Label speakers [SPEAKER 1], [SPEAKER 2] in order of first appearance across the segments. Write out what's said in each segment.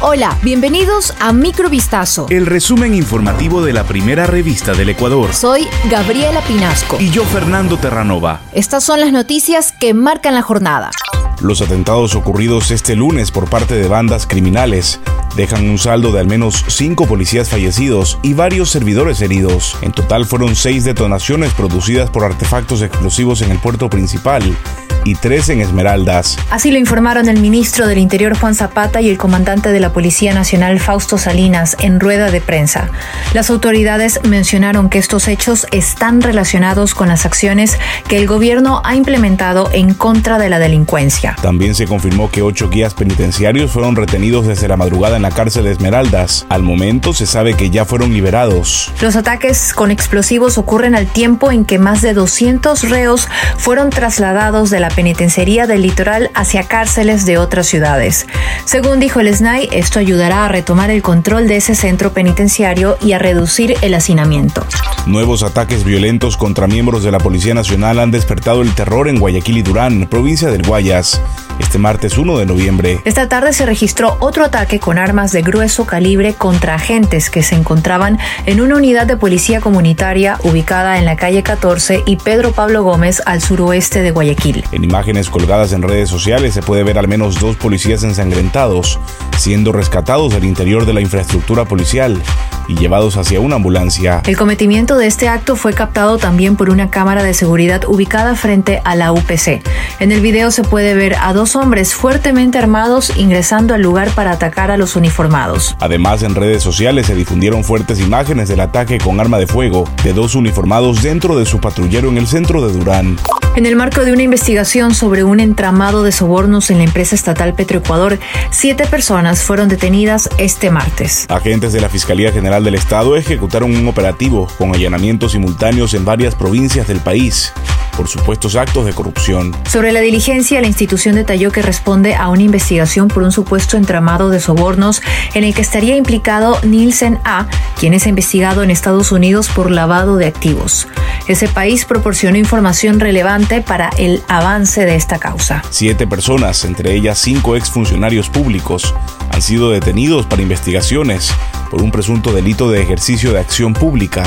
[SPEAKER 1] Hola, bienvenidos a Microvistazo.
[SPEAKER 2] El resumen informativo de la primera revista del Ecuador.
[SPEAKER 1] Soy Gabriela Pinasco.
[SPEAKER 2] Y yo, Fernando Terranova.
[SPEAKER 1] Estas son las noticias que marcan la jornada.
[SPEAKER 2] Los atentados ocurridos este lunes por parte de bandas criminales dejan un saldo de al menos cinco policías fallecidos y varios servidores heridos. En total fueron seis detonaciones producidas por artefactos explosivos en el puerto principal y tres en Esmeraldas.
[SPEAKER 1] Así lo informaron el ministro del Interior Juan Zapata y el comandante de la Policía Nacional Fausto Salinas en rueda de prensa. Las autoridades mencionaron que estos hechos están relacionados con las acciones que el gobierno ha implementado en contra de la delincuencia.
[SPEAKER 2] También se confirmó que ocho guías penitenciarios fueron retenidos desde la madrugada en la cárcel de Esmeraldas. Al momento se sabe que ya fueron liberados.
[SPEAKER 1] Los ataques con explosivos ocurren al tiempo en que más de 200 reos fueron trasladados de la penitenciaría del litoral hacia cárceles de otras ciudades. Según dijo el SNAI, esto ayudará a retomar el control de ese centro penitenciario y a reducir el hacinamiento.
[SPEAKER 2] Nuevos ataques violentos contra miembros de la Policía Nacional han despertado el terror en Guayaquil y Durán, provincia del Guayas este martes 1 de noviembre.
[SPEAKER 1] Esta tarde se registró otro ataque con armas de grueso calibre contra agentes que se encontraban en una unidad de policía comunitaria ubicada en la calle 14 y Pedro Pablo Gómez al suroeste de Guayaquil.
[SPEAKER 2] En imágenes colgadas en redes sociales se puede ver al menos dos policías ensangrentados siendo rescatados del interior de la infraestructura policial y llevados hacia una ambulancia.
[SPEAKER 1] El cometimiento de este acto fue captado también por una cámara de seguridad ubicada frente a la UPC. En el video se puede ver a dos hombres fuertemente armados ingresando al lugar para atacar a los uniformados.
[SPEAKER 2] Además, en redes sociales se difundieron fuertes imágenes del ataque con arma de fuego de dos uniformados dentro de su patrullero en el centro de Durán.
[SPEAKER 1] En el marco de una investigación sobre un entramado de sobornos en la empresa estatal Petroecuador, siete personas fueron detenidas este martes.
[SPEAKER 2] Agentes de la Fiscalía General del Estado ejecutaron un operativo con allanamientos simultáneos en varias provincias del país por supuestos actos de corrupción.
[SPEAKER 1] Sobre la diligencia, la institución detalló que responde a una investigación por un supuesto entramado de sobornos en el que estaría implicado Nielsen A., quien es investigado en Estados Unidos por lavado de activos. Ese país proporcionó información relevante para el avance de esta causa.
[SPEAKER 2] Siete personas, entre ellas cinco exfuncionarios públicos, han sido detenidos para investigaciones por un presunto delito de ejercicio de acción pública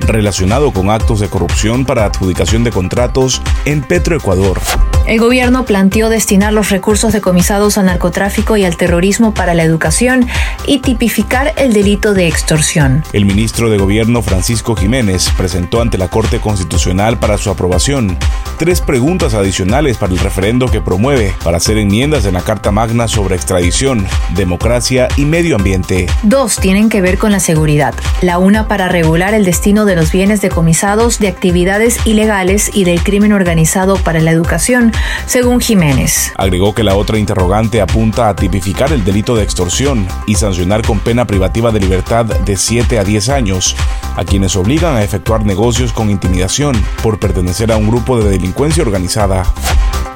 [SPEAKER 2] relacionado con actos de corrupción para adjudicación de contratos en Petroecuador.
[SPEAKER 1] El gobierno planteó destinar los recursos decomisados al narcotráfico y al terrorismo para la educación y tipificar el delito de extorsión.
[SPEAKER 2] El ministro de Gobierno Francisco Jiménez presentó ante la Corte Constitucional para su aprobación tres preguntas adicionales para el referendo que promueve para hacer enmiendas en la Carta Magna sobre extradición, democracia y medio ambiente.
[SPEAKER 1] Dos tienen que ver con la seguridad. La una para regular el destino de los bienes decomisados de actividades ilegales y del crimen organizado para la educación según Jiménez.
[SPEAKER 2] Agregó que la otra interrogante apunta a tipificar el delito de extorsión y sancionar con pena privativa de libertad de 7 a 10 años a quienes obligan a efectuar negocios con intimidación por pertenecer a un grupo de delincuencia organizada.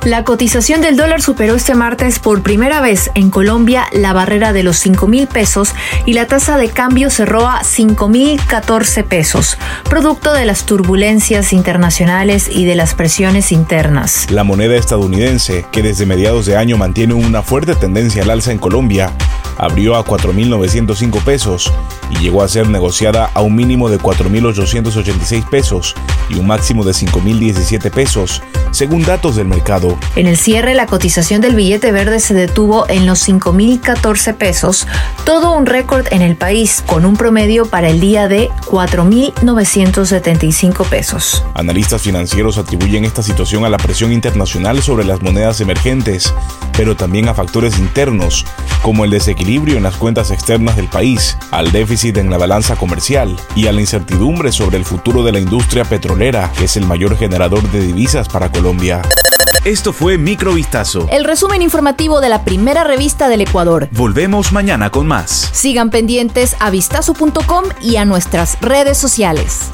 [SPEAKER 1] La cotización del dólar superó este martes por primera vez en Colombia la barrera de los 5 mil pesos y la tasa de cambio cerró a 5 mil 14 pesos, producto de las turbulencias internacionales y de las presiones internas.
[SPEAKER 2] La moneda estadounidense, que desde mediados de año mantiene una fuerte tendencia al alza en Colombia, abrió a 4.905 pesos y llegó a ser negociada a un mínimo de 4.886 pesos y un máximo de 5.017 pesos, según datos del mercado.
[SPEAKER 1] En el cierre, la cotización del billete verde se detuvo en los 5.014 pesos, todo un récord en el país, con un promedio para el día de 4.975 pesos.
[SPEAKER 2] Analistas financieros atribuyen esta situación a la presión internacional sobre las monedas emergentes, pero también a factores internos, como el desequilibrio en las cuentas externas del país, al déficit en la balanza comercial y a la incertidumbre sobre el futuro de la industria petrolera, que es el mayor generador de divisas para Colombia. Esto fue Microvistazo.
[SPEAKER 1] El resumen informativo de la primera revista del Ecuador.
[SPEAKER 2] Volvemos mañana con más.
[SPEAKER 1] Sigan pendientes a vistazo.com y a nuestras redes sociales.